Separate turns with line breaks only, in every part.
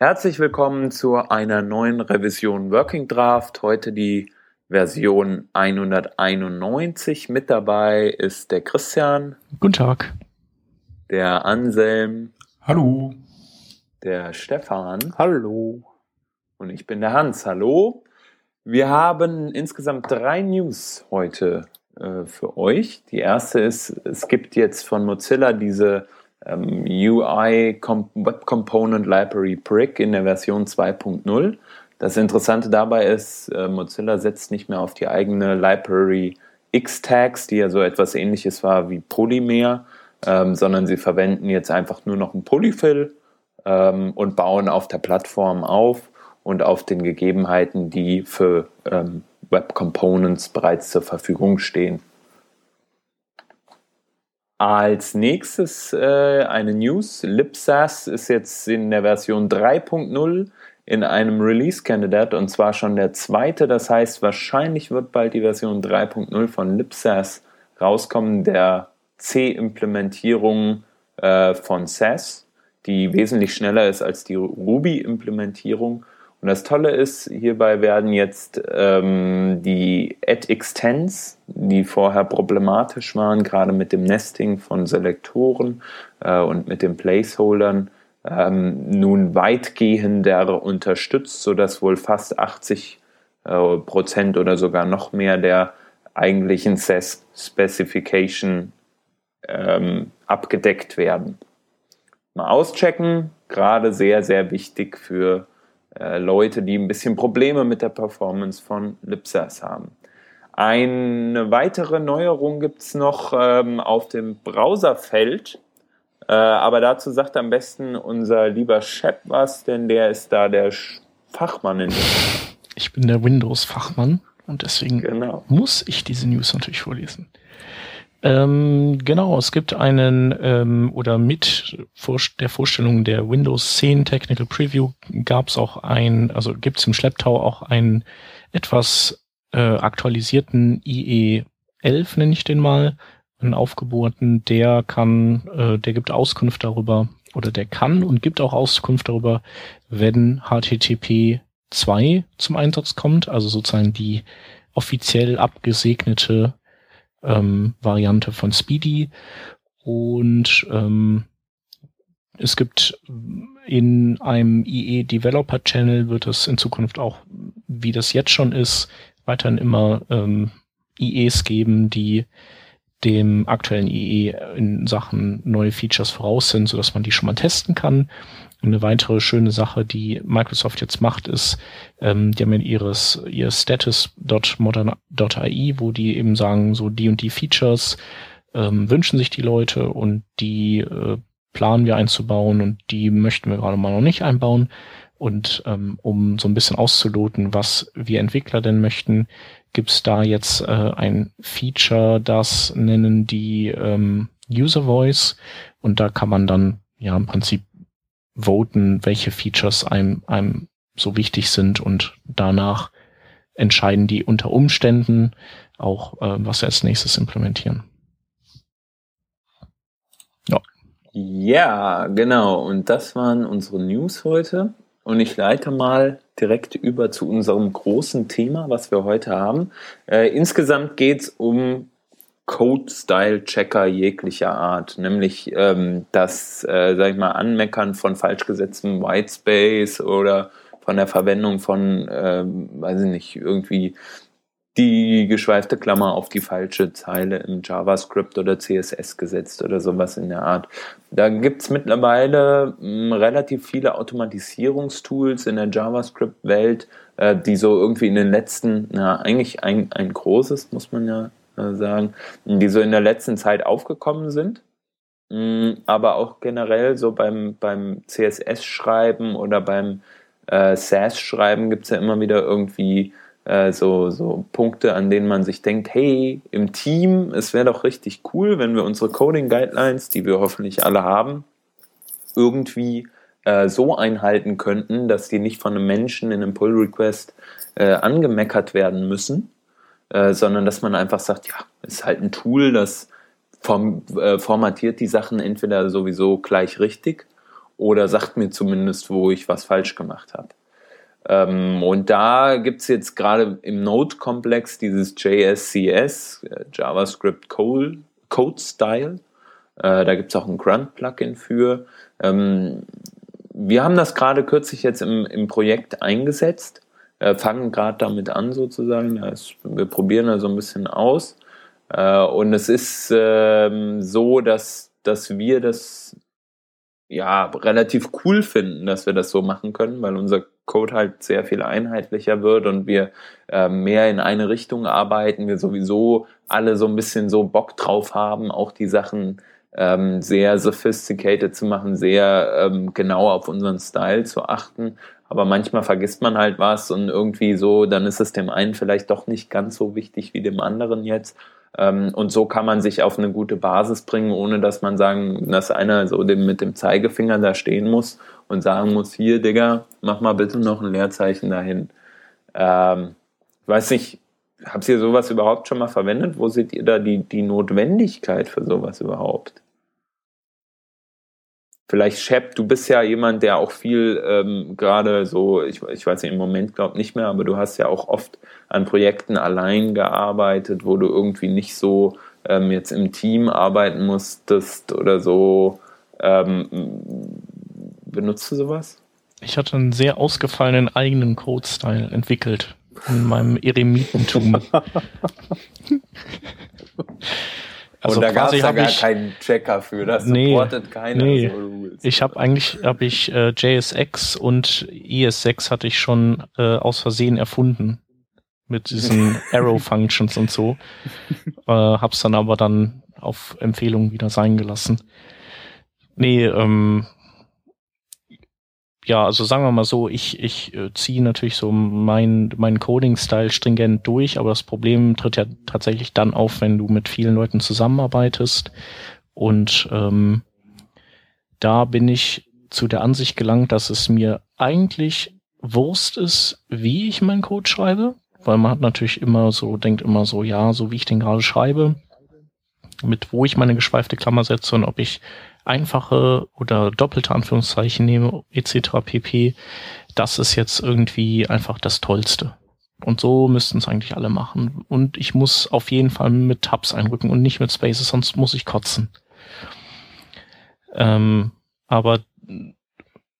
Herzlich willkommen zu einer neuen Revision Working Draft. Heute die Version 191. Mit dabei ist der Christian.
Guten Tag.
Der Anselm.
Hallo.
Der Stefan.
Hallo.
Und ich bin der Hans. Hallo. Wir haben insgesamt drei News heute äh, für euch. Die erste ist, es gibt jetzt von Mozilla diese ähm, UI Com Web Component Library Brick in der Version 2.0. Das Interessante dabei ist, äh, Mozilla setzt nicht mehr auf die eigene Library X-Tags, die ja so etwas ähnliches war wie Polymer, ähm, sondern sie verwenden jetzt einfach nur noch ein Polyfill ähm, und bauen auf der Plattform auf und auf den Gegebenheiten, die für ähm, Web Components bereits zur Verfügung stehen. Als nächstes äh, eine News. Lipsas ist jetzt in der Version 3.0 in einem Release-Candidate und zwar schon der zweite. Das heißt, wahrscheinlich wird bald die Version 3.0 von Lipsas rauskommen, der C-Implementierung äh, von SAS, die wesentlich schneller ist als die Ruby-Implementierung und das Tolle ist, hierbei werden jetzt ähm, die Add-Extends, die vorher problematisch waren, gerade mit dem Nesting von Selektoren äh, und mit den Placeholdern, ähm, nun weitgehender unterstützt, sodass wohl fast 80 äh, Prozent oder sogar noch mehr der eigentlichen SES Specification ähm, abgedeckt werden. Mal auschecken, gerade sehr, sehr wichtig für äh, Leute, die ein bisschen Probleme mit der Performance von Lipsas haben. Eine weitere Neuerung gibt es noch ähm, auf dem Browserfeld, äh, aber dazu sagt am besten unser lieber Shep was, denn der ist da der Fachmann in
Ich bin der Windows-Fachmann und deswegen genau. muss ich diese News natürlich vorlesen. Ähm, genau, es gibt einen, ähm, oder mit vor der Vorstellung der Windows 10 Technical Preview gab es auch ein, also gibt es im Schlepptau auch einen etwas äh, aktualisierten IE 11, nenne ich den mal, einen aufgebohrten, der kann, äh, der gibt Auskunft darüber, oder der kann und gibt auch Auskunft darüber, wenn HTTP 2 zum Einsatz kommt, also sozusagen die offiziell abgesegnete ähm, Variante von Speedy. Und ähm, es gibt in einem IE Developer Channel wird es in Zukunft auch, wie das jetzt schon ist, weiterhin immer ähm, IEs geben, die dem aktuellen IE in Sachen neue Features voraus sind, sodass man die schon mal testen kann. Eine weitere schöne Sache, die Microsoft jetzt macht, ist, ähm, die haben ja ihres, ihr status.modern.ai, wo die eben sagen, so die und die Features ähm, wünschen sich die Leute und die äh, planen wir einzubauen und die möchten wir gerade mal noch nicht einbauen. Und ähm, um so ein bisschen auszuloten, was wir Entwickler denn möchten, gibt's da jetzt äh, ein Feature, das nennen die ähm, User Voice. Und da kann man dann ja im Prinzip voten, welche Features einem, einem so wichtig sind und danach entscheiden die unter Umständen auch, äh, was sie als nächstes implementieren.
Ja. Ja, genau. Und das waren unsere News heute. Und ich leite mal direkt über zu unserem großen Thema, was wir heute haben. Äh, insgesamt geht's um Code-Style-Checker jeglicher Art, nämlich ähm, das, äh, sag ich mal, Anmeckern von falsch gesetztem Whitespace oder von der Verwendung von, ähm, weiß ich nicht, irgendwie die geschweifte Klammer auf die falsche Zeile im JavaScript oder CSS gesetzt oder sowas in der Art. Da gibt's mittlerweile mh, relativ viele Automatisierungstools in der JavaScript-Welt, äh, die so irgendwie in den letzten, na, eigentlich ein, ein großes, muss man ja äh, sagen, die so in der letzten Zeit aufgekommen sind. Mm, aber auch generell so beim, beim CSS-Schreiben oder beim äh, SAS-Schreiben gibt es ja immer wieder irgendwie äh, so, so Punkte, an denen man sich denkt, hey, im Team, es wäre doch richtig cool, wenn wir unsere Coding-Guidelines, die wir hoffentlich alle haben, irgendwie äh, so einhalten könnten, dass die nicht von einem Menschen in einem Pull-Request äh, angemeckert werden müssen, äh, sondern dass man einfach sagt, ja, ist halt ein Tool, das form, äh, formatiert die Sachen entweder sowieso gleich richtig oder sagt mir zumindest, wo ich was falsch gemacht habe. Ähm, und da gibt es jetzt gerade im Node-Komplex dieses JSCS, äh, JavaScript Code, Style. Äh, da gibt es auch ein Grunt-Plugin für. Ähm, wir haben das gerade kürzlich jetzt im, im Projekt eingesetzt, äh, fangen gerade damit an sozusagen. Das, wir probieren da so ein bisschen aus. Äh, und es ist ähm, so, dass, dass wir das ja relativ cool finden, dass wir das so machen können, weil unser Code halt sehr viel einheitlicher wird und wir äh, mehr in eine Richtung arbeiten, wir sowieso alle so ein bisschen so Bock drauf haben, auch die Sachen ähm, sehr sophisticated zu machen, sehr ähm, genau auf unseren Style zu achten. Aber manchmal vergisst man halt was und irgendwie so, dann ist es dem einen vielleicht doch nicht ganz so wichtig wie dem anderen jetzt. Ähm, und so kann man sich auf eine gute Basis bringen, ohne dass man sagen, dass einer so dem, mit dem Zeigefinger da stehen muss und sagen muss, hier, Digga, mach mal bitte noch ein Leerzeichen dahin. Ähm, weiß nicht, habt ihr sowas überhaupt schon mal verwendet? Wo seht ihr da die, die Notwendigkeit für sowas überhaupt? Vielleicht Shep, du bist ja jemand, der auch viel ähm, gerade so, ich, ich weiß nicht, im Moment glaube nicht mehr, aber du hast ja auch oft an Projekten allein gearbeitet, wo du irgendwie nicht so ähm, jetzt im Team arbeiten musstest oder so. Ähm, benutzt du sowas?
Ich hatte einen sehr ausgefallenen eigenen Code-Style entwickelt in meinem Eremitentum.
Also und da gab es ja gar ich, keinen Checker für, das nee, supportet keiner. Nee. So
ich habe eigentlich hab ich äh, JSX und ES6 hatte ich schon äh, aus Versehen erfunden mit diesen Arrow Functions und so. Äh, hab's dann aber dann auf Empfehlung wieder sein gelassen. Nee, ähm, ja, also sagen wir mal so, ich, ich äh, ziehe natürlich so meinen mein Coding-Style stringent durch, aber das Problem tritt ja tatsächlich dann auf, wenn du mit vielen Leuten zusammenarbeitest. Und ähm, da bin ich zu der Ansicht gelangt, dass es mir eigentlich Wurst ist, wie ich meinen Code schreibe, weil man hat natürlich immer so, denkt immer so, ja, so wie ich den gerade schreibe, mit wo ich meine geschweifte Klammer setze und ob ich einfache oder doppelte Anführungszeichen nehme, etc. pp. Das ist jetzt irgendwie einfach das Tollste. Und so müssten es eigentlich alle machen. Und ich muss auf jeden Fall mit Tabs einrücken und nicht mit Spaces, sonst muss ich kotzen. Ähm, aber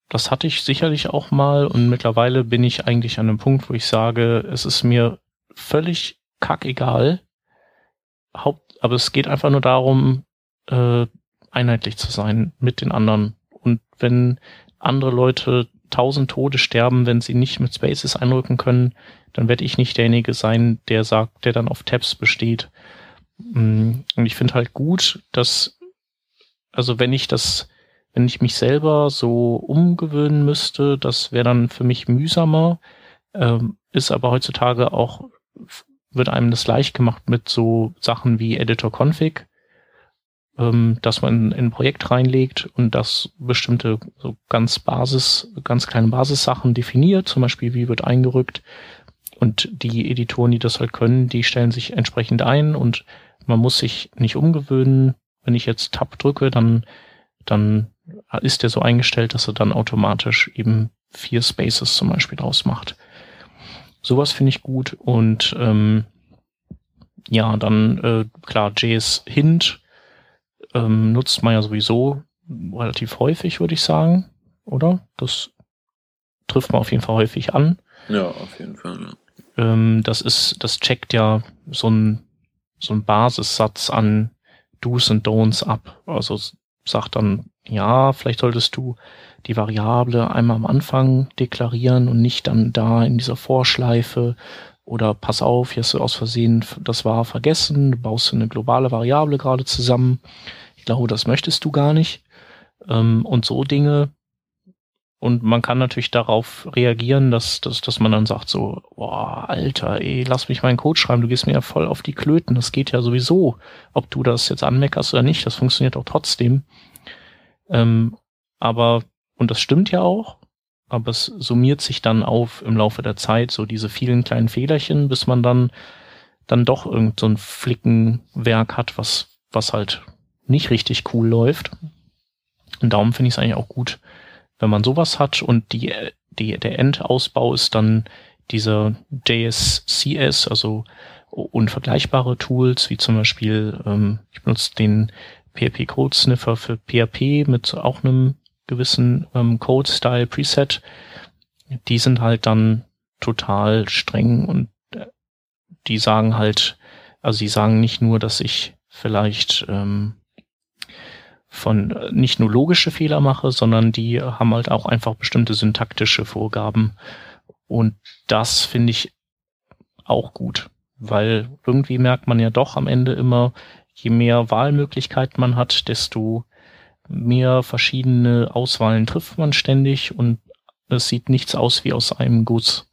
das hatte ich sicherlich auch mal und mittlerweile bin ich eigentlich an einem Punkt, wo ich sage, es ist mir völlig kackegal. Haupt, aber es geht einfach nur darum, äh, einheitlich zu sein mit den anderen. Und wenn andere Leute tausend Tode sterben, wenn sie nicht mit Spaces einrücken können, dann werde ich nicht derjenige sein, der sagt, der dann auf Tabs besteht. Mm, und ich finde halt gut, dass, also wenn ich das, wenn ich mich selber so umgewöhnen müsste, das wäre dann für mich mühsamer, ähm, ist aber heutzutage auch, wird einem das leicht gemacht mit so Sachen wie Editor Config ähm, dass man in ein Projekt reinlegt und das bestimmte so ganz Basis, ganz kleine Basissachen definiert, zum Beispiel wie wird eingerückt und die Editoren, die das halt können, die stellen sich entsprechend ein und man muss sich nicht umgewöhnen. Wenn ich jetzt Tab drücke, dann, dann ist der so eingestellt, dass er dann automatisch eben vier Spaces zum Beispiel draus macht. Sowas finde ich gut und ähm, ja, dann äh, klar, JS Hint ähm, nutzt man ja sowieso relativ häufig, würde ich sagen, oder? Das trifft man auf jeden Fall häufig an.
Ja, auf jeden Fall. Ja.
Ähm, das ist, das checkt ja so ein so ein Basissatz an Do's und Don'ts ab. Also sagt dann, ja, vielleicht solltest du die Variable einmal am Anfang deklarieren und nicht dann da in dieser Vorschleife oder pass auf, hier hast du aus Versehen das war vergessen, du baust eine globale Variable gerade zusammen. Ich glaube, das möchtest du gar nicht. Ähm, und so Dinge. Und man kann natürlich darauf reagieren, dass, dass, dass man dann sagt so, boah, Alter, ey, lass mich meinen Code schreiben, du gehst mir ja voll auf die Klöten, das geht ja sowieso. Ob du das jetzt anmeckerst oder nicht, das funktioniert auch trotzdem. Ähm, aber, und das stimmt ja auch, aber es summiert sich dann auf im Laufe der Zeit, so diese vielen kleinen Fehlerchen, bis man dann, dann doch irgend so ein Flickenwerk hat, was, was halt nicht richtig cool läuft. Und darum finde ich es eigentlich auch gut, wenn man sowas hat und die, die, der Endausbau ist dann dieser JSCS, also unvergleichbare Tools, wie zum Beispiel, ähm, ich benutze den PHP Code Sniffer für PHP mit auch einem gewissen ähm, Code-Style Preset. Die sind halt dann total streng und äh, die sagen halt, also die sagen nicht nur, dass ich vielleicht ähm, von äh, nicht nur logische Fehler mache, sondern die haben halt auch einfach bestimmte syntaktische Vorgaben. Und das finde ich auch gut, weil irgendwie merkt man ja doch am Ende immer, je mehr Wahlmöglichkeiten man hat, desto mehr verschiedene Auswahlen trifft man ständig und es sieht nichts aus wie aus einem Guss.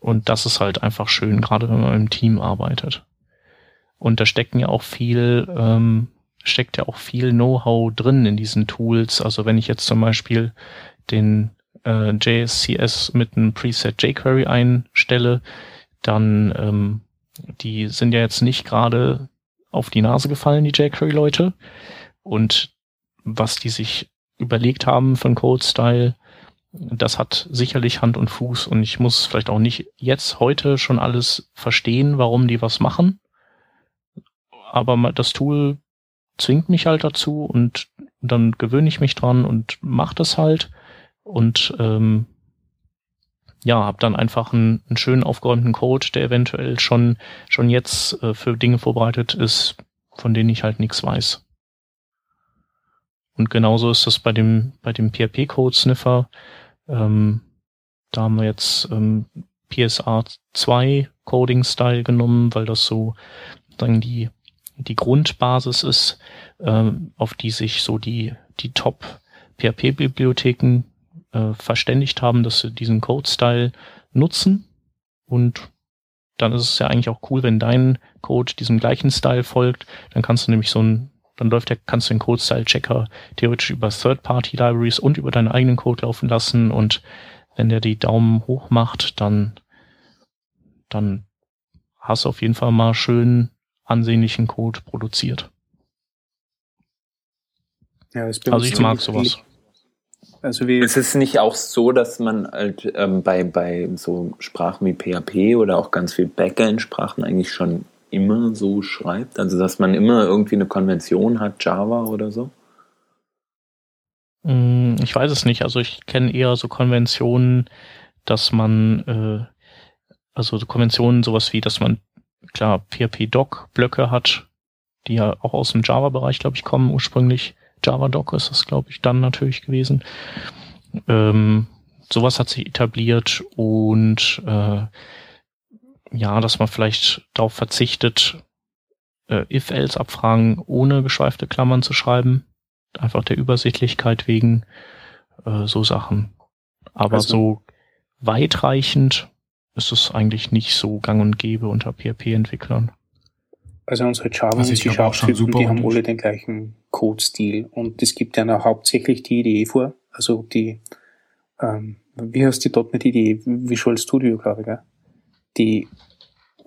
Und das ist halt einfach schön, gerade wenn man im Team arbeitet. Und da stecken ja auch viel, ähm, steckt ja auch viel Know-how drin in diesen Tools. Also wenn ich jetzt zum Beispiel den äh, JSCS mit einem Preset jQuery einstelle, dann ähm, die sind ja jetzt nicht gerade auf die Nase gefallen, die jQuery-Leute. Und was die sich überlegt haben von Code Style, das hat sicherlich Hand und Fuß und ich muss vielleicht auch nicht jetzt heute schon alles verstehen, warum die was machen. Aber das Tool zwingt mich halt dazu und dann gewöhne ich mich dran und mache das halt und ähm, ja, habe dann einfach einen, einen schön aufgeräumten Code, der eventuell schon schon jetzt äh, für Dinge vorbereitet ist, von denen ich halt nichts weiß. Und genauso ist das bei dem, bei dem PHP-Code-Sniffer. Ähm, da haben wir jetzt ähm, PSA 2 Coding-Style genommen, weil das so dann die, die Grundbasis ist, ähm, auf die sich so die, die Top PHP-Bibliotheken äh, verständigt haben, dass sie diesen Code-Style nutzen. Und dann ist es ja eigentlich auch cool, wenn dein Code diesem gleichen Style folgt. Dann kannst du nämlich so ein dann läuft der, kannst du den Code-Style-Checker theoretisch über Third-Party-Libraries und über deinen eigenen Code laufen lassen und wenn der die Daumen hoch macht, dann, dann hast du auf jeden Fall mal schön ansehnlichen Code produziert.
Ja, also ich mag sowas. Also wie ist es nicht auch so, dass man halt ähm, bei, bei so Sprachen wie PHP oder auch ganz viel Backend-Sprachen eigentlich schon immer so schreibt? Also, dass man immer irgendwie eine Konvention hat, Java oder so?
Mm, ich weiß es nicht. Also, ich kenne eher so Konventionen, dass man, äh, also so Konventionen, sowas wie, dass man, klar, PHP-Doc-Blöcke hat, die ja auch aus dem Java-Bereich, glaube ich, kommen ursprünglich. Java-Doc ist das, glaube ich, dann natürlich gewesen. Ähm, sowas hat sich etabliert und äh, ja, dass man vielleicht darauf verzichtet, äh, if-else-Abfragen ohne geschweifte Klammern zu schreiben. Einfach der Übersichtlichkeit wegen äh, so Sachen. Aber also, so weitreichend ist es eigentlich nicht so gang und gäbe unter PHP-Entwicklern.
Also unsere Java also und C-Sharp-Typen, die haben alle den gleichen Code-Stil. Und es gibt ja noch hauptsächlich die Idee vor, also die, ähm, wie heißt die .NET Idee? Visual Studio, glaube ich, gell? Die,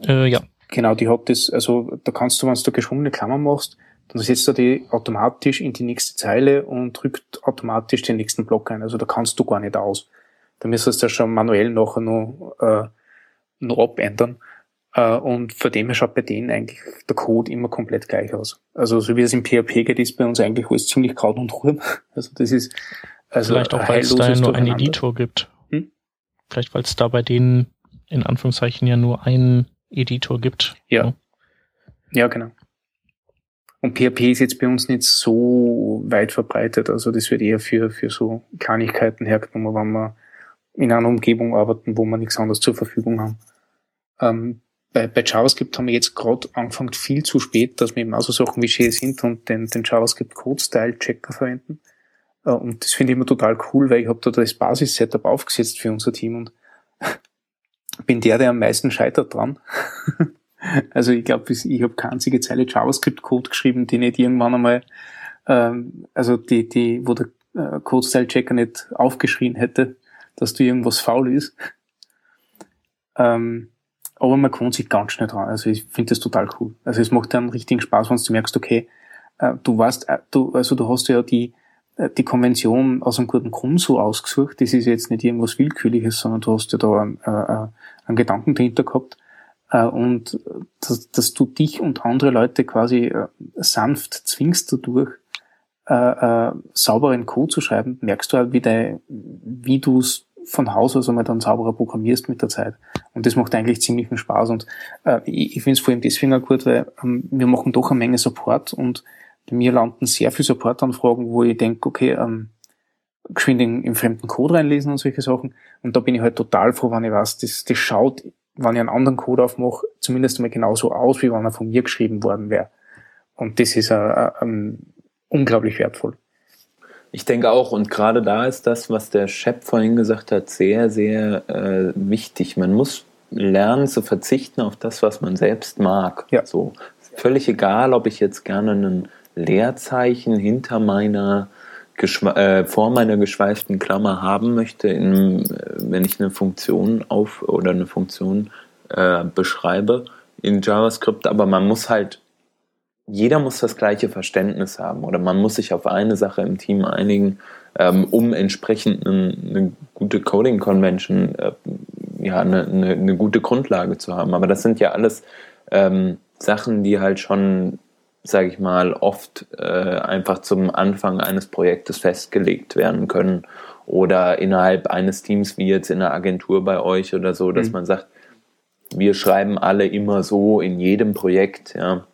äh, ja.
Genau, die hat das, also da kannst du, wenn du geschwungene Klammern machst, dann setzt er die automatisch in die nächste Zeile und drückt automatisch den nächsten Block ein. Also da kannst du gar nicht aus. Da müsstest du ja schon manuell nachher noch, äh, noch abändern. Äh, und von dem her schaut bei denen eigentlich der Code immer komplett gleich aus. Also so wie es im PHP geht, ist bei uns eigentlich alles ziemlich Kraut und Ruhm. Also das ist
also Vielleicht auch, weil es da nur einen Editor gibt. Hm? Vielleicht, weil es da bei denen in Anführungszeichen ja nur einen Editor gibt.
Ja. Ja, ja genau. Und PHP ist jetzt bei uns nicht so weit verbreitet. Also das wird eher für, für so Kleinigkeiten hergenommen, wenn wir in einer Umgebung arbeiten, wo wir nichts anderes zur Verfügung haben. Ähm, bei, bei JavaScript haben wir jetzt gerade angefangen, viel zu spät, dass wir eben auch so Sachen wie sind und den, den JavaScript Code Style Checker verwenden. Äh, und das finde ich immer total cool, weil ich habe da das Basis-Setup aufgesetzt für unser Team und bin der, der am meisten scheitert dran. also ich glaube, ich habe keine einzige Zeile JavaScript-Code geschrieben, die nicht irgendwann einmal, ähm, also die, die, wo der äh, Code-Style-Checker nicht aufgeschrien hätte, dass du irgendwas faul ist. Ähm, aber man kommt sich ganz schnell dran. Also ich finde das total cool. Also es macht dann richtigen Spaß, wenn du merkst, okay, äh, du weißt, äh, du, also du hast ja die, die Konvention aus einem guten Grund so ausgesucht. Das ist jetzt nicht irgendwas Willkürliches, sondern du hast ja da einen, äh, äh einen Gedanken dahinter gehabt. Äh, und dass, dass du dich und andere Leute quasi äh, sanft zwingst dadurch, äh, äh, sauberen Code zu schreiben, merkst du halt, wie, wie du es von Haus aus einmal dann sauberer programmierst mit der Zeit. Und das macht eigentlich ziemlich viel Spaß. Und äh, ich, ich finde es vor allem deswegen auch gut, weil ähm, wir machen doch eine Menge Support und bei mir landen sehr viele Supportanfragen, wo ich denke, okay, ähm, geschwind in, in fremden Code reinlesen und solche Sachen. Und da bin ich halt total froh, wenn ich weiß, das, das schaut, wenn ich einen anderen Code aufmache, zumindest einmal genauso aus, wie wenn er von mir geschrieben worden wäre. Und das ist äh, äh, unglaublich wertvoll.
Ich denke auch, und gerade da ist das, was der Shep vorhin gesagt hat, sehr, sehr äh, wichtig. Man muss lernen zu verzichten auf das, was man selbst mag. Ja. So völlig egal, ob ich jetzt gerne einen Leerzeichen hinter meiner äh, vor meiner geschweiften Klammer haben möchte, in, äh, wenn ich eine Funktion auf oder eine Funktion äh, beschreibe in JavaScript, aber man muss halt, jeder muss das gleiche Verständnis haben oder man muss sich auf eine Sache im Team einigen, ähm, um entsprechend eine, eine gute Coding Convention, äh, ja, eine, eine, eine, gute Grundlage zu haben. Aber das sind ja alles ähm, Sachen, die halt schon sage ich mal, oft äh, einfach zum Anfang eines Projektes festgelegt werden können oder innerhalb eines Teams wie jetzt in der Agentur bei euch oder so, dass mhm. man sagt, wir schreiben alle immer so in jedem Projekt, ja.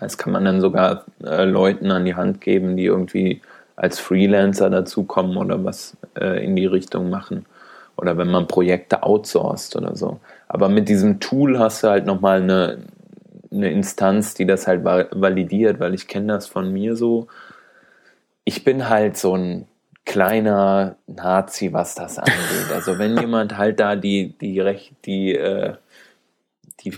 Das kann man dann sogar äh, Leuten an die Hand geben, die irgendwie als Freelancer dazukommen oder was äh, in die Richtung machen. Oder wenn man Projekte outsourced oder so. Aber mit diesem Tool hast du halt nochmal eine, eine Instanz, die das halt validiert, weil ich kenne das von mir so. Ich bin halt so ein kleiner Nazi, was das angeht. Also wenn jemand halt da die, die Recht, die, äh, die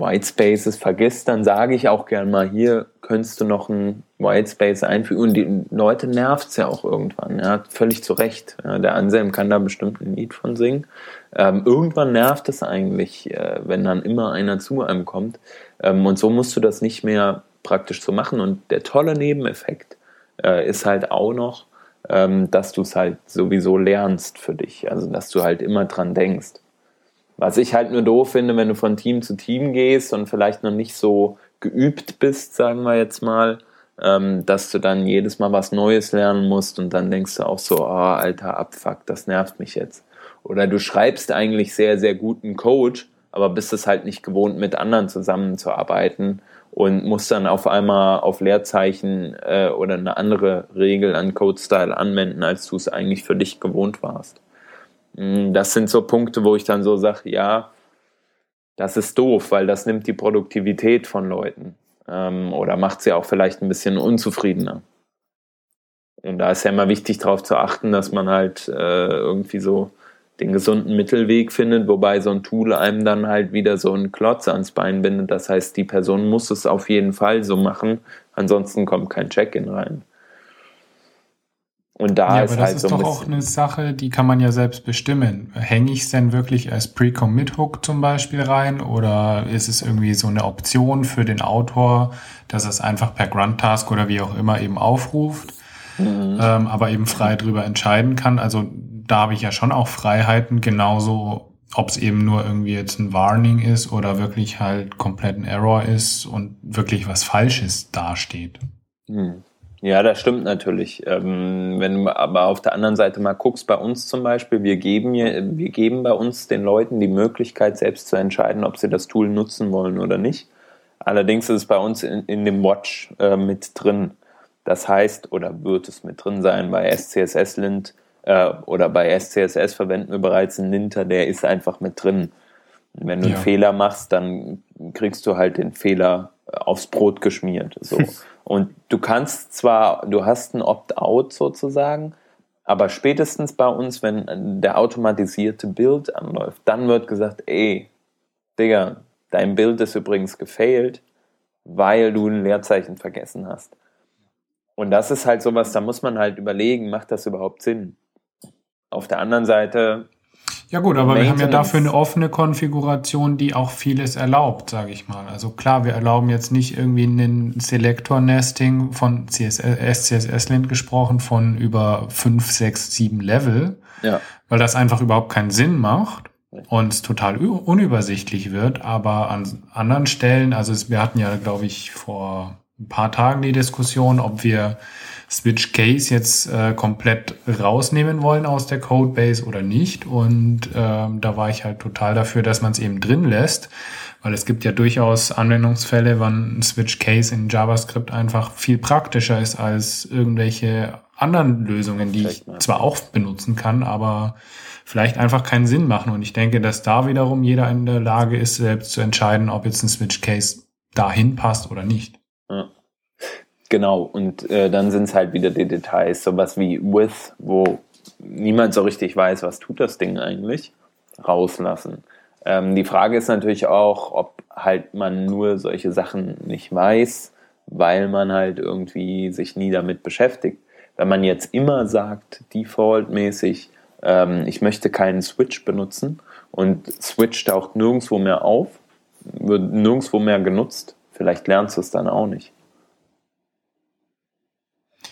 White Spaces vergisst, dann sage ich auch gern mal, hier könntest du noch ein White Space einfügen. Und die Leute nervt es ja auch irgendwann. Ja, völlig zu Recht. Ja, der Anselm kann da bestimmt ein Lied von singen. Ähm, irgendwann nervt es eigentlich, äh, wenn dann immer einer zu einem kommt. Ähm, und so musst du das nicht mehr praktisch so machen. Und der tolle Nebeneffekt äh, ist halt auch noch, ähm, dass du es halt sowieso lernst für dich. Also, dass du halt immer dran denkst. Was ich halt nur doof finde, wenn du von Team zu Team gehst und vielleicht noch nicht so geübt bist, sagen wir jetzt mal, ähm, dass du dann jedes Mal was Neues lernen musst und dann denkst du auch so, oh, alter Abfuck, das nervt mich jetzt. Oder du schreibst eigentlich sehr, sehr guten Code, aber bist es halt nicht gewohnt, mit anderen zusammenzuarbeiten und musst dann auf einmal auf Leerzeichen äh, oder eine andere Regel an Code-Style anwenden, als du es eigentlich für dich gewohnt warst. Mm, das sind so Punkte, wo ich dann so sage, ja, das ist doof, weil das nimmt die Produktivität von Leuten ähm, oder macht sie auch vielleicht ein bisschen unzufriedener. Und da ist ja immer wichtig darauf zu achten, dass man halt äh, irgendwie so den gesunden Mittelweg findet, wobei so ein Tool einem dann halt wieder so einen Klotz ans Bein bindet. Das heißt, die Person muss es auf jeden Fall so machen, ansonsten kommt kein Check-in rein.
Und da ja, ist aber das halt ist so doch auch eine Sache, die kann man ja selbst bestimmen. Hänge ich es denn wirklich als Pre-Commit-Hook zum Beispiel rein oder ist es irgendwie so eine Option für den Autor, dass er es einfach per Grunt-Task oder wie auch immer eben aufruft, mhm. ähm, aber eben frei drüber entscheiden kann? Also da habe ich ja schon auch Freiheiten, genauso ob es eben nur irgendwie jetzt ein Warning ist oder wirklich halt komplett ein Error ist und wirklich was Falsches dasteht.
Mhm. Ja, das stimmt natürlich. Ähm, wenn du aber auf der anderen Seite mal guckst, bei uns zum Beispiel, wir geben, wir geben bei uns den Leuten die Möglichkeit, selbst zu entscheiden, ob sie das Tool nutzen wollen oder nicht. Allerdings ist es bei uns in, in dem Watch äh, mit drin. Das heißt, oder wird es mit drin sein, bei SCSS-Lint äh, oder bei SCSS verwenden wir bereits einen Linter, der ist einfach mit drin. Wenn du ja. einen Fehler machst, dann kriegst du halt den Fehler aufs Brot geschmiert. So. Und du kannst zwar, du hast ein Opt-out sozusagen, aber spätestens bei uns, wenn der automatisierte Bild anläuft, dann wird gesagt, ey, Digga, dein Bild ist übrigens gefailt, weil du ein Leerzeichen vergessen hast. Und das ist halt sowas, da muss man halt überlegen, macht das überhaupt Sinn? Auf der anderen Seite
Ja gut, aber wir haben ja dafür eine offene Konfiguration, die auch vieles erlaubt, sage ich mal. Also klar, wir erlauben jetzt nicht irgendwie einen Selector-Nesting von CSS, SCSS-Lint gesprochen von über 5, 6, 7 Level, ja. weil das einfach überhaupt keinen Sinn macht und total unübersichtlich wird. Aber an anderen Stellen, also wir hatten ja, glaube ich, vor ein paar Tagen die Diskussion, ob wir Switch Case jetzt äh, komplett rausnehmen wollen aus der Codebase oder nicht. Und ähm, da war ich halt total dafür, dass man es eben drin lässt, weil es gibt ja durchaus Anwendungsfälle, wann ein Switch Case in JavaScript einfach viel praktischer ist als irgendwelche anderen Lösungen, die ich zwar auch benutzen kann, aber vielleicht einfach keinen Sinn machen. Und ich denke, dass da wiederum jeder in der Lage ist, selbst zu entscheiden, ob jetzt ein Switch Case dahin passt oder nicht. Ja.
Genau, und äh, dann sind es halt wieder die Details, sowas wie with, wo niemand so richtig weiß, was tut das Ding eigentlich, rauslassen. Ähm, die Frage ist natürlich auch, ob halt man nur solche Sachen nicht weiß, weil man halt irgendwie sich nie damit beschäftigt. Wenn man jetzt immer sagt, defaultmäßig, ähm, ich möchte keinen Switch benutzen und Switch taucht nirgendwo mehr auf, wird nirgendwo mehr genutzt, vielleicht lernst du es dann auch nicht.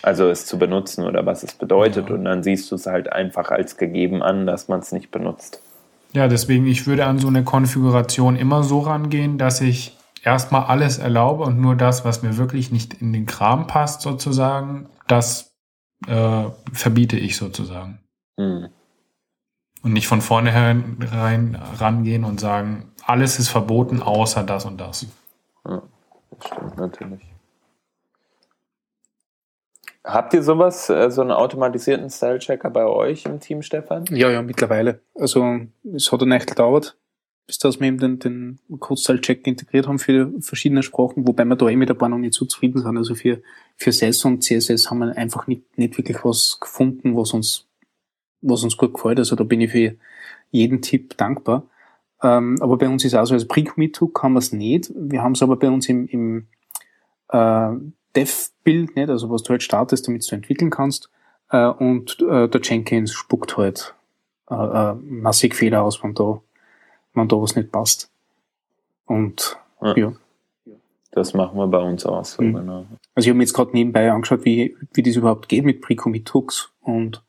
Also es zu benutzen oder was es bedeutet. Ja. Und dann siehst du es halt einfach als gegeben an, dass man es nicht benutzt.
Ja, deswegen, ich würde an so eine Konfiguration immer so rangehen, dass ich erstmal alles erlaube und nur das, was mir wirklich nicht in den Kram passt, sozusagen, das äh, verbiete ich sozusagen. Mhm. Und nicht von vornherein rein, rangehen und sagen, alles ist verboten, außer das und das.
Ja, das stimmt natürlich. Habt ihr sowas, äh, so einen automatisierten Style-Checker bei euch im Team, Stefan?
Ja, ja, mittlerweile. Also es hat eine Nacht gedauert, bis dass wir eben den, den Code-Style-Check integriert haben für verschiedene Sprachen, wobei wir da eh mit ein paar noch nicht so zufrieden sind. Also für, für SES und CSS haben wir einfach nicht, nicht wirklich was gefunden, was uns, was uns gut gefällt. Also da bin ich für jeden Tipp dankbar. Ähm, aber bei uns ist auch so, als Pre-Commit-Hook haben wir es nicht. Wir haben es aber bei uns im, im äh, Dev-Bild, nicht? also was du halt startest, damit du entwickeln kannst. Äh, und äh, der Jenkins spuckt halt äh, äh, massig Fehler aus, wenn da, wenn da was nicht passt. Und ja. ja.
Das machen wir bei uns auch so, mhm.
genau. Also ich habe mir jetzt gerade nebenbei angeschaut, wie, wie das überhaupt geht mit Pre-Commit-Hooks und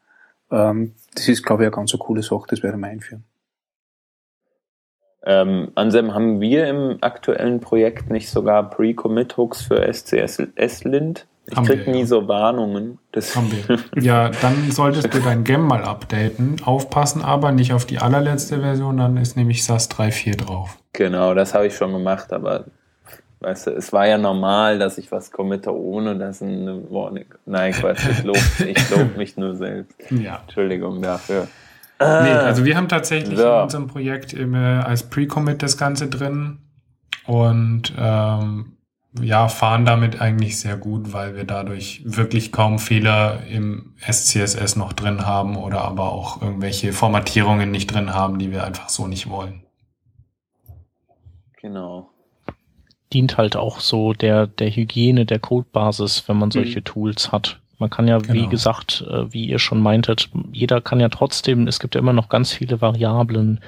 ähm, das ist, glaube ich, eine ganz eine coole Sache, das werde ich mal einführen.
Ähm, Ansem, haben wir im aktuellen Projekt nicht sogar Pre-Commit-Hooks für SCSS-Lint? Ich haben krieg wir, nie ja. so Warnungen.
Das haben wir. Ja, dann solltest du dein Gem mal updaten. Aufpassen aber nicht auf die allerletzte Version, dann ist nämlich SAS 3.4 drauf.
Genau, das habe ich schon gemacht, aber weißt du, es war ja normal, dass ich was committe, ohne dass eine Warning. Nein, Quatsch, ich lobe ich lob mich nur selbst. Ja. Entschuldigung dafür.
Ah, nee, also wir haben tatsächlich so. in unserem Projekt immer als Pre-Commit das Ganze drin und ähm, ja, fahren damit eigentlich sehr gut, weil wir dadurch wirklich kaum Fehler im SCSS noch drin haben oder aber auch irgendwelche Formatierungen nicht drin haben, die wir einfach so nicht wollen.
Genau.
Dient halt auch so der, der Hygiene der Codebasis, wenn man solche mhm. Tools hat. Man kann ja, genau. wie gesagt, äh, wie ihr schon meintet, jeder kann ja trotzdem, es gibt ja immer noch ganz viele Variablen,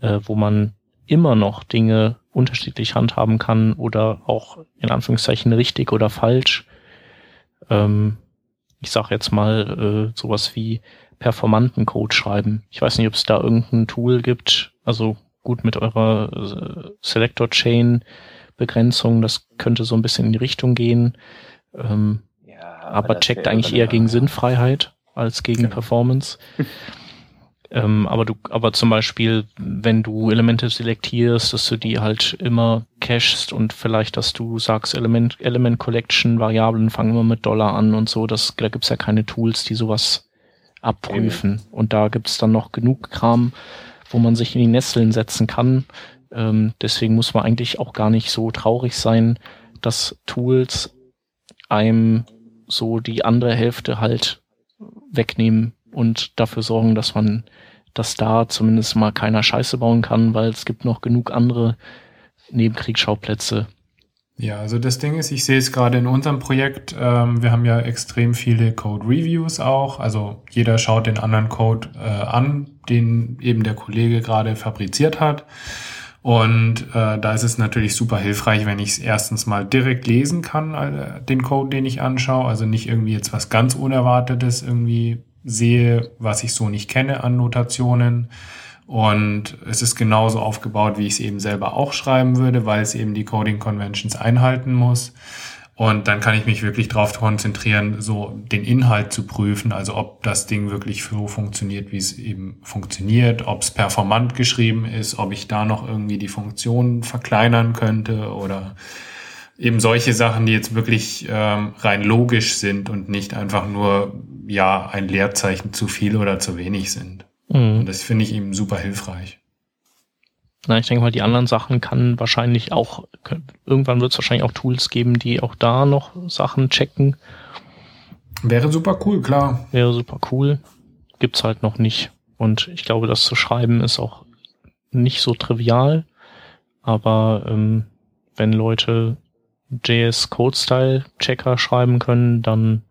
äh, wo man immer noch Dinge unterschiedlich handhaben kann oder auch in Anführungszeichen richtig oder falsch. Ähm, ich sag jetzt mal äh, sowas wie performanten Code schreiben. Ich weiß nicht, ob es da irgendein Tool gibt. Also gut mit eurer Selector Chain Begrenzung, das könnte so ein bisschen in die Richtung gehen. Ähm, aber checkt eigentlich eher gegen Sinnfreiheit als gegen genau. Performance. ähm, aber du, aber zum Beispiel, wenn du Elemente selektierst, dass du die halt immer cachest und vielleicht, dass du sagst, Element, Element Collection Variablen fangen immer mit Dollar an und so, das, da gibt's ja keine Tools, die sowas abprüfen. Mhm. Und da gibt's dann noch genug Kram, wo man sich in die Nesseln setzen kann. Ähm, deswegen muss man eigentlich auch gar nicht so traurig sein, dass Tools einem so die andere Hälfte halt wegnehmen und dafür sorgen, dass man, dass da zumindest mal keiner Scheiße bauen kann, weil es gibt noch genug andere Nebenkriegsschauplätze.
Ja, also das Ding ist, ich sehe es gerade in unserem Projekt, ähm, wir haben ja extrem viele Code-Reviews auch. Also jeder schaut den anderen Code äh, an, den eben der Kollege gerade fabriziert hat. Und äh, da ist es natürlich super hilfreich, wenn ich es erstens mal direkt lesen kann, äh, den Code, den ich anschaue. Also nicht irgendwie jetzt was ganz Unerwartetes irgendwie sehe, was ich so nicht kenne an Notationen. Und es ist genauso aufgebaut, wie ich es eben selber auch schreiben würde, weil es eben die Coding Conventions einhalten muss. Und dann kann ich mich wirklich darauf konzentrieren, so den Inhalt zu prüfen, also ob das Ding wirklich so funktioniert, wie es eben funktioniert, ob es performant geschrieben ist, ob ich da noch irgendwie die Funktion verkleinern könnte oder eben solche Sachen, die jetzt wirklich ähm, rein logisch sind und nicht einfach nur ja ein Leerzeichen zu viel oder zu wenig sind. Mhm. Und das finde ich ihm super hilfreich.
Na, ich denke mal, die anderen Sachen kann wahrscheinlich auch, irgendwann wird es wahrscheinlich auch Tools geben, die auch da noch Sachen checken.
Wäre super cool, klar.
Wäre super cool. Gibt's halt noch nicht. Und ich glaube, das zu schreiben ist auch nicht so trivial. Aber ähm, wenn Leute JS Code Style Checker schreiben können, dann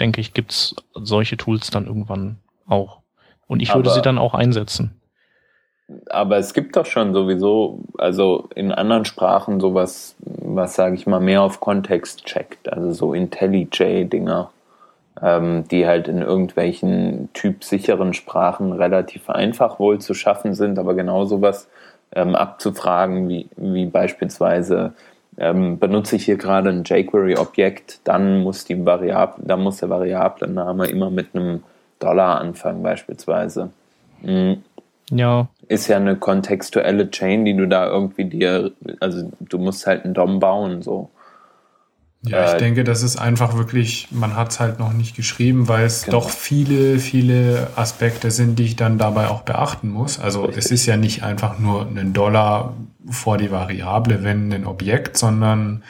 denke ich, gibt's solche Tools dann irgendwann auch. Und ich würde aber, sie dann auch einsetzen.
Aber es gibt doch schon sowieso, also in anderen Sprachen sowas, was sage ich mal, mehr auf Kontext checkt. Also so IntelliJ-Dinger, ähm, die halt in irgendwelchen typsicheren Sprachen relativ einfach wohl zu schaffen sind, aber genau sowas ähm, abzufragen, wie, wie beispielsweise ähm, benutze ich hier gerade ein jQuery-Objekt, dann muss die Variable, dann muss der Variablen-Name immer mit einem Dollar anfangen beispielsweise. Mhm. Ja. Ist ja eine kontextuelle Chain, die du da irgendwie dir, also du musst halt einen DOM bauen, so.
Ja, ich äh, denke, das ist einfach wirklich, man hat es halt noch nicht geschrieben, weil es genau. doch viele, viele Aspekte sind, die ich dann dabei auch beachten muss. Also Richtig. es ist ja nicht einfach nur ein Dollar vor die Variable, wenn ein Objekt, sondern äh,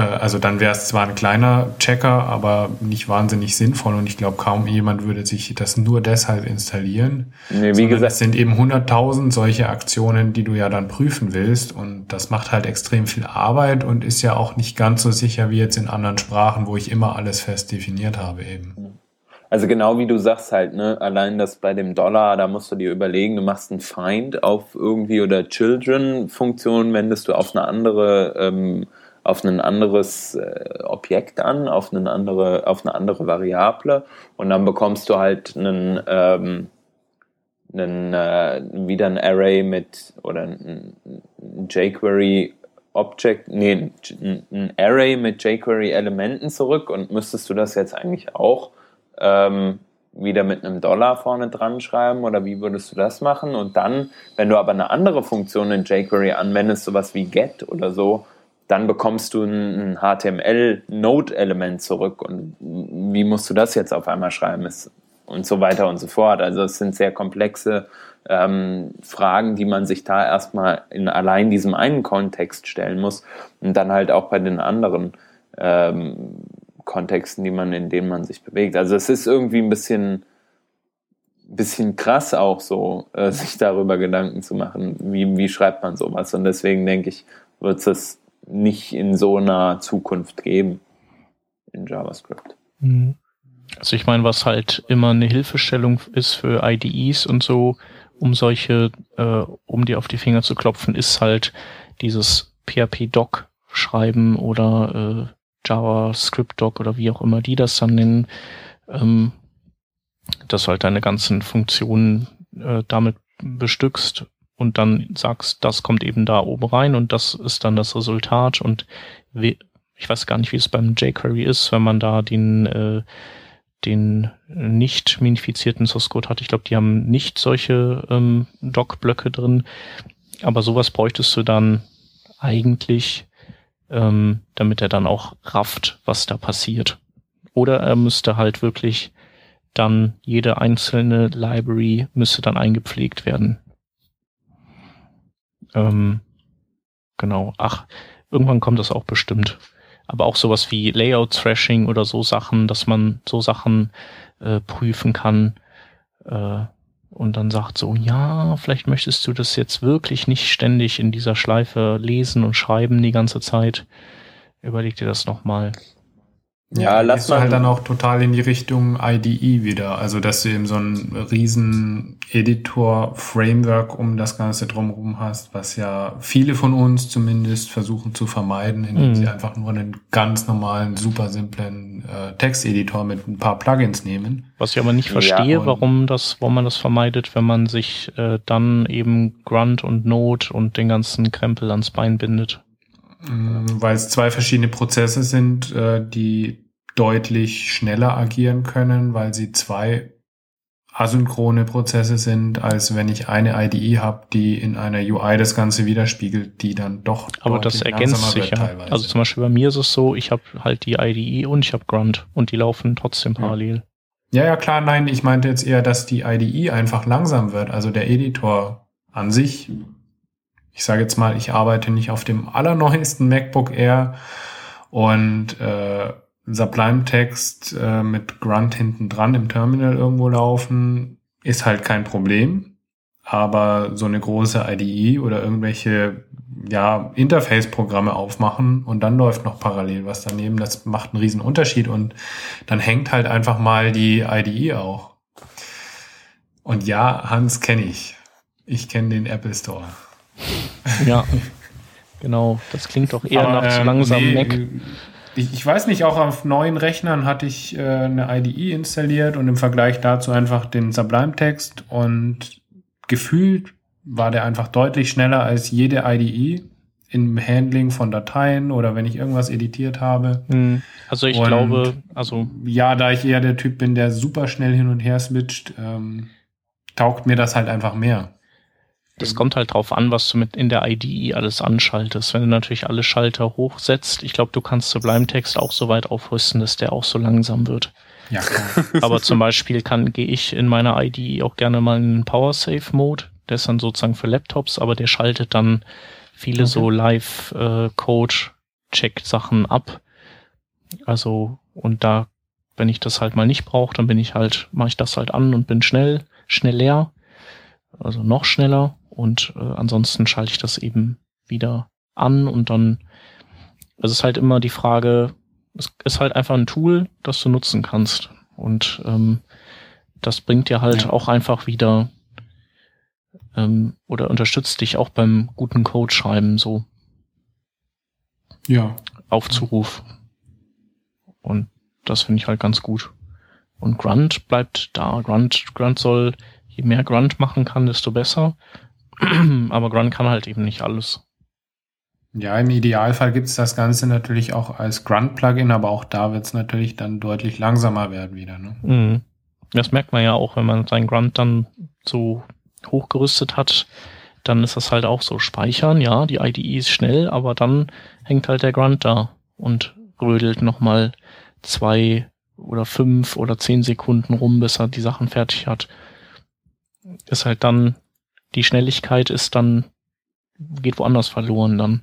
also dann wäre es zwar ein kleiner Checker, aber nicht wahnsinnig sinnvoll und ich glaube, kaum jemand würde sich das nur deshalb installieren. Nee, wie gesagt, es sind eben 100.000 solche Aktionen, die du ja dann prüfen willst und das macht halt extrem viel Arbeit und ist ja auch nicht ganz so sicher wie jetzt in anderen Sprachen, wo ich immer alles fest definiert habe eben.
Also genau wie du sagst halt, ne, allein das bei dem Dollar, da musst du dir überlegen, du machst ein Find auf irgendwie oder Children-Funktion, wendest du auf eine andere ähm, auf ein anderes äh, Objekt an, auf eine andere, auf eine andere Variable. Und dann bekommst du halt einen, ähm, einen äh, wieder ein Array mit oder ein, ein jQuery Object, nee, ein, Array mit jQuery Elementen zurück. Und müsstest du das jetzt eigentlich auch ähm, wieder mit einem Dollar vorne dran schreiben? Oder wie würdest du das machen? Und dann, wenn du aber eine andere Funktion in jQuery anwendest, sowas wie get oder so, dann bekommst du ein HTML-Node-Element zurück. Und wie musst du das jetzt auf einmal schreiben? Und so weiter und so fort. Also es sind sehr komplexe ähm, Fragen, die man sich da erstmal in allein diesem einen Kontext stellen muss und dann halt auch bei den anderen ähm, Kontexten, die man, in denen man sich bewegt. Also es ist irgendwie ein bisschen, bisschen krass auch so, äh, sich darüber Gedanken zu machen, wie, wie schreibt man sowas. Und deswegen denke ich, wird es nicht in so einer Zukunft geben in JavaScript. Mhm.
Also ich meine, was halt immer eine Hilfestellung ist für IDEs und so, um solche, äh, um dir auf die Finger zu klopfen, ist halt dieses PHP-Doc schreiben oder äh, JavaScript-Doc oder wie auch immer die das dann nennen, ähm, dass halt deine ganzen Funktionen äh, damit bestückst und dann sagst, das kommt eben da oben rein und das ist dann das Resultat und wie, ich weiß gar nicht, wie es beim jQuery ist, wenn man da den äh, den nicht minifizierten Source Code hat. Ich glaube, die haben nicht solche ähm, Doc-Blöcke drin, aber sowas bräuchtest du dann eigentlich, ähm, damit er dann auch rafft, was da passiert. Oder er müsste halt wirklich dann jede einzelne Library müsste dann eingepflegt werden. Ähm, genau. Ach, irgendwann kommt das auch bestimmt. Aber auch sowas wie Layout-Thrashing oder so Sachen, dass man so Sachen äh, prüfen kann. Äh, und dann sagt so, ja, vielleicht möchtest du das jetzt wirklich nicht ständig in dieser Schleife lesen und schreiben die ganze Zeit. Überleg dir das nochmal.
Ja, ja lass mal halt dann auch total in die Richtung IDE wieder. Also, dass du eben so ein riesen Editor-Framework um das Ganze drumherum hast, was ja viele von uns zumindest versuchen zu vermeiden, indem mhm. sie einfach nur einen ganz normalen, super simplen äh, Texteditor mit ein paar Plugins nehmen.
Was ich aber nicht verstehe, ja, warum das, warum man das vermeidet, wenn man sich äh, dann eben Grunt und Node und den ganzen Krempel ans Bein bindet.
Mm, weil es zwei verschiedene Prozesse sind, äh, die deutlich schneller agieren können, weil sie zwei asynchrone Prozesse sind, als wenn ich eine IDE habe, die in einer UI das Ganze widerspiegelt, die dann doch.
Aber das ergänzt sich ja. Teilweise. Also zum Beispiel bei mir ist es so, ich habe halt die IDE und ich habe Grunt und die laufen trotzdem parallel.
Ja, ja, klar, nein, ich meinte jetzt eher, dass die IDE einfach langsam wird. Also der Editor an sich ich sage jetzt mal, ich arbeite nicht auf dem allerneuesten MacBook Air und äh, Sublime Text äh, mit Grunt hinten dran im Terminal irgendwo laufen, ist halt kein Problem. Aber so eine große IDE oder irgendwelche ja, Interface-Programme aufmachen und dann läuft noch parallel was daneben, das macht einen riesen Unterschied und dann hängt halt einfach mal die IDE auch. Und ja, Hans kenne ich. Ich kenne den Apple Store.
Ja, genau. Das klingt doch eher Aber, nach ähm, langsamen nee, Mac.
Ich, ich, weiß nicht, auch auf neuen Rechnern hatte ich äh, eine IDE installiert und im Vergleich dazu einfach den Sublime-Text und gefühlt war der einfach deutlich schneller als jede IDE im Handling von Dateien oder wenn ich irgendwas editiert habe.
Hm. Also ich und glaube, also
ja, da ich eher der Typ bin, der super schnell hin und her switcht, ähm, taugt mir das halt einfach mehr.
Das kommt halt drauf an, was du mit in der IDE alles anschaltest. Wenn du natürlich alle Schalter hochsetzt, ich glaube, du kannst Sublime Text auch so weit aufrüsten, dass der auch so langsam wird.
Ja, klar.
Aber zum Beispiel kann, gehe ich in meiner IDE auch gerne mal in den Power Save Mode. Der ist dann sozusagen für Laptops, aber der schaltet dann viele okay. so Live-Code-Check-Sachen äh, ab. Also, und da, wenn ich das halt mal nicht brauche, dann bin ich halt, mache ich das halt an und bin schnell, schnell leer. Also noch schneller und äh, ansonsten schalte ich das eben wieder an und dann, es ist halt immer die Frage, es ist halt einfach ein Tool, das du nutzen kannst. Und ähm, das bringt dir halt ja. auch einfach wieder ähm, oder unterstützt dich auch beim guten Code schreiben so.
Ja.
Aufzuruf. Und das finde ich halt ganz gut. Und Grunt bleibt da. Grunt, Grunt soll, je mehr Grunt machen kann, desto besser. Aber Grunt kann halt eben nicht alles.
Ja, im Idealfall gibt es das Ganze natürlich auch als Grunt-Plugin, aber auch da wird es natürlich dann deutlich langsamer werden wieder. Ne?
Mhm. Das merkt man ja auch, wenn man seinen Grunt dann so hochgerüstet hat, dann ist das halt auch so. Speichern, ja, die IDE ist schnell, aber dann hängt halt der Grunt da und rödelt nochmal zwei oder fünf oder zehn Sekunden rum, bis er die Sachen fertig hat. Ist halt dann die Schnelligkeit ist dann, geht woanders verloren dann.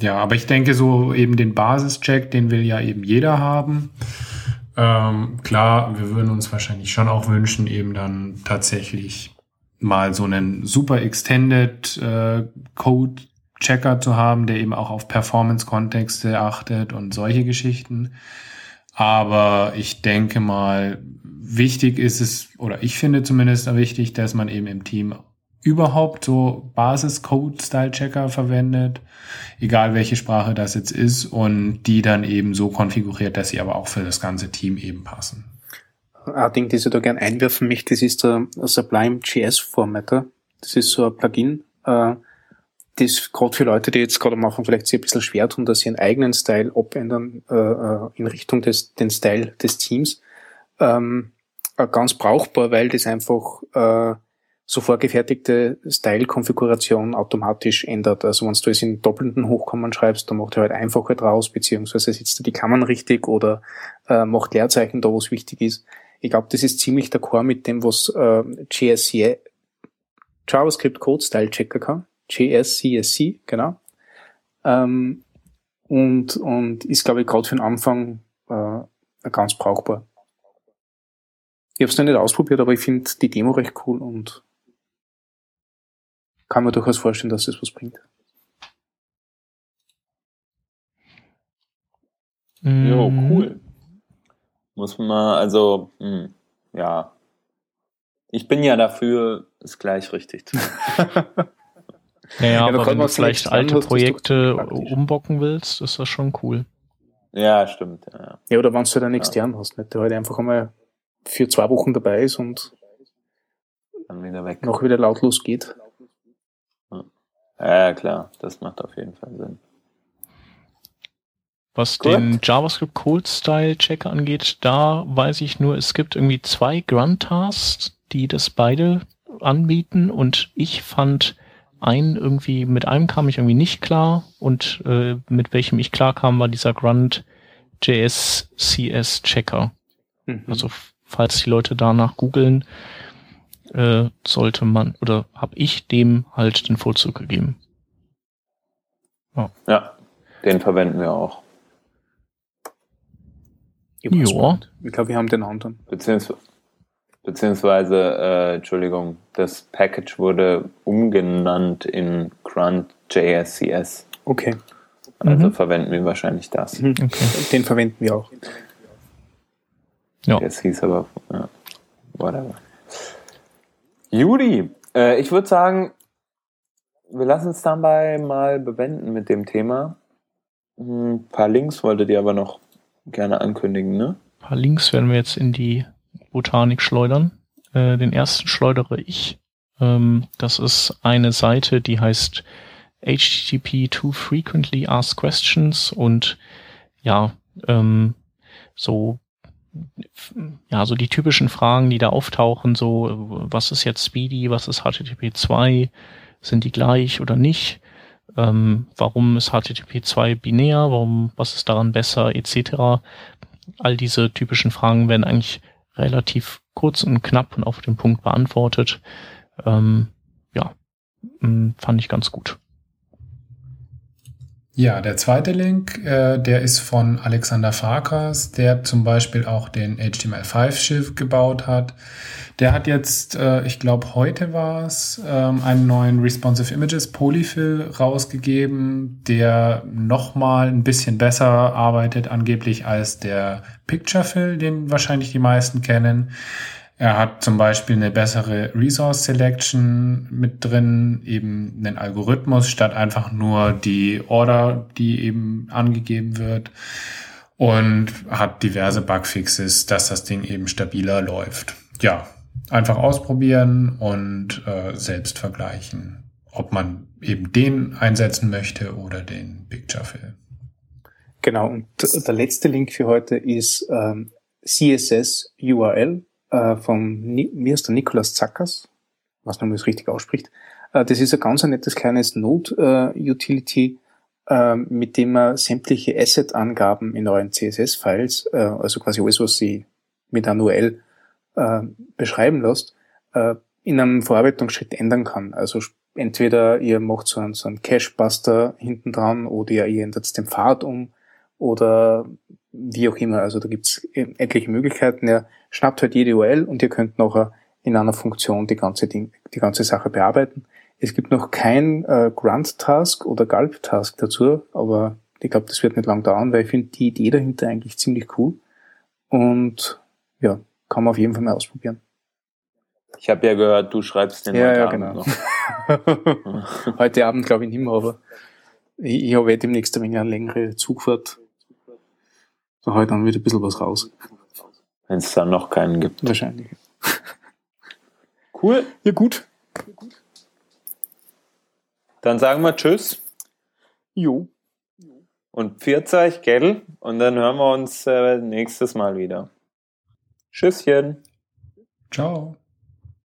Ja, aber ich denke so eben den Basischeck, den will ja eben jeder haben. Ähm, klar, wir würden uns wahrscheinlich schon auch wünschen, eben dann tatsächlich mal so einen super extended äh, Code Checker zu haben, der eben auch auf Performance-Kontexte achtet und solche Geschichten. Aber ich denke mal, wichtig ist es, oder ich finde zumindest wichtig, dass man eben im Team überhaupt so Basis-Code-Style-Checker verwendet, egal welche Sprache das jetzt ist, und die dann eben so konfiguriert, dass sie aber auch für das ganze Team eben passen.
Ein Ding, das ich da gerne einwerfen möchte, das ist der Sublime JS Formatter. Das ist so ein Plugin, äh, das gerade für Leute, die jetzt gerade am Anfang vielleicht sich ein bisschen schwer tun, dass sie einen eigenen Style abändern äh, äh in Richtung des den Style des Teams, ähm, äh, ganz brauchbar, weil das einfach äh, so vorgefertigte Style-Konfiguration automatisch ändert. Also wenn du es in doppelten Hochkommen schreibst, dann macht er halt einfacher draus, beziehungsweise setzt er die Kammern richtig oder äh, macht Leerzeichen da, wo es wichtig ist. Ich glaube, das ist ziemlich der Core mit dem, was äh, JSC, JavaScript Code Style Checker kann. JSCSC, genau. Ähm, und, und ist, glaube ich, gerade für den Anfang äh, ganz brauchbar. Ich habe es noch nicht ausprobiert, aber ich finde die Demo recht cool und kann mir durchaus vorstellen, dass das was bringt.
Jo, mhm. cool. Muss man mal, also, mh, hm, ja. Ich bin ja dafür, es gleich richtig zu machen.
naja, ja, aber wenn du vielleicht alte Projekte umbocken willst, ist das schon cool.
Ja, stimmt. Ja,
ja oder wenn du dann extern ja. hast, nicht? der halt einfach einmal für zwei Wochen dabei ist und
dann wieder weg.
noch wieder lautlos geht.
Ja, klar, das macht auf jeden Fall Sinn.
Was Gut. den JavaScript Cold Style Checker angeht, da weiß ich nur, es gibt irgendwie zwei Grunt Tasks, die das beide anbieten und ich fand einen irgendwie, mit einem kam ich irgendwie nicht klar und äh, mit welchem ich klar kam, war dieser Grunt JS CS Checker. Mhm. Also falls die Leute danach googeln, äh, sollte man oder habe ich dem halt den Vorzug gegeben.
Ja. ja, den verwenden wir auch.
Ja. Ich glaube, wir haben den anderen.
Beziehungsweise, beziehungsweise äh, Entschuldigung, das Package wurde umgenannt in Grunt JSCS.
Okay.
Also mhm. verwenden wir wahrscheinlich das. Mhm.
Okay. Den verwenden wir auch.
Ja. Das hieß aber, ja, whatever. Judy, äh, ich würde sagen, wir lassen es dabei mal bewenden mit dem Thema. Ein hm, paar Links wolltet ihr aber noch gerne ankündigen, ne?
Ein paar Links werden wir jetzt in die Botanik schleudern. Äh, den ersten schleudere ich. Ähm, das ist eine Seite, die heißt HTTP to Frequently Asked Questions und ja, ähm, so ja, so die typischen Fragen, die da auftauchen, so, was ist jetzt Speedy, was ist HTTP 2, sind die gleich oder nicht? Ähm, warum ist HTTP 2 binär? Warum, was ist daran besser, etc. All diese typischen Fragen werden eigentlich relativ kurz und knapp und auf den Punkt beantwortet. Ähm, ja, hm, fand ich ganz gut.
Ja, der zweite Link, äh, der ist von Alexander Farkas, der zum Beispiel auch den HTML5-Schiff gebaut hat. Der hat jetzt, äh, ich glaube heute war es, ähm, einen neuen Responsive Images Polyfill rausgegeben, der nochmal ein bisschen besser arbeitet angeblich als der Picturefill, den wahrscheinlich die meisten kennen. Er hat zum Beispiel eine bessere Resource Selection mit drin, eben einen Algorithmus statt einfach nur die Order, die eben angegeben wird und hat diverse Bugfixes, dass das Ding eben stabiler läuft. Ja, einfach ausprobieren und äh, selbst vergleichen, ob man eben den einsetzen möchte oder den Picture Fill.
Genau, und der letzte Link für heute ist ähm, CSS URL äh, vom, wie heißt der, Nikolaus Zackers, was man das richtig ausspricht. Äh, das ist ein ganz ein nettes kleines Node-Utility, äh, mit dem man sämtliche Asset-Angaben in euren CSS-Files, äh, also quasi alles, was sie mit einer URL äh, beschreiben lässt, äh, in einem Verarbeitungsschritt ändern kann. Also entweder ihr macht so einen, so einen Cache-Buster hinten dran oder ihr ändert den Pfad um oder wie auch immer. Also da gibt's etliche Möglichkeiten. Er schnappt halt jede URL und ihr könnt nachher in einer Funktion die ganze, Ding, die ganze Sache bearbeiten. Es gibt noch kein äh, Grunt-Task oder Gulp-Task dazu, aber ich glaube, das wird nicht lang dauern, weil ich finde die Idee dahinter eigentlich ziemlich cool. Und ja, kann man auf jeden Fall mal ausprobieren.
Ich habe ja gehört, du schreibst den
ja, heute ja, Abend genau. noch. heute Abend glaube ich nicht mehr, aber ich, ich habe eh demnächst eine eine längere Zugfahrt so heute dann wieder ein bisschen was raus.
Wenn es dann noch keinen gibt.
Wahrscheinlich.
Cool.
Ja, gut.
Dann sagen wir Tschüss.
Jo.
Und pfiat euch, gell? Und dann hören wir uns äh, nächstes Mal wieder. Tschüsschen.
Ciao.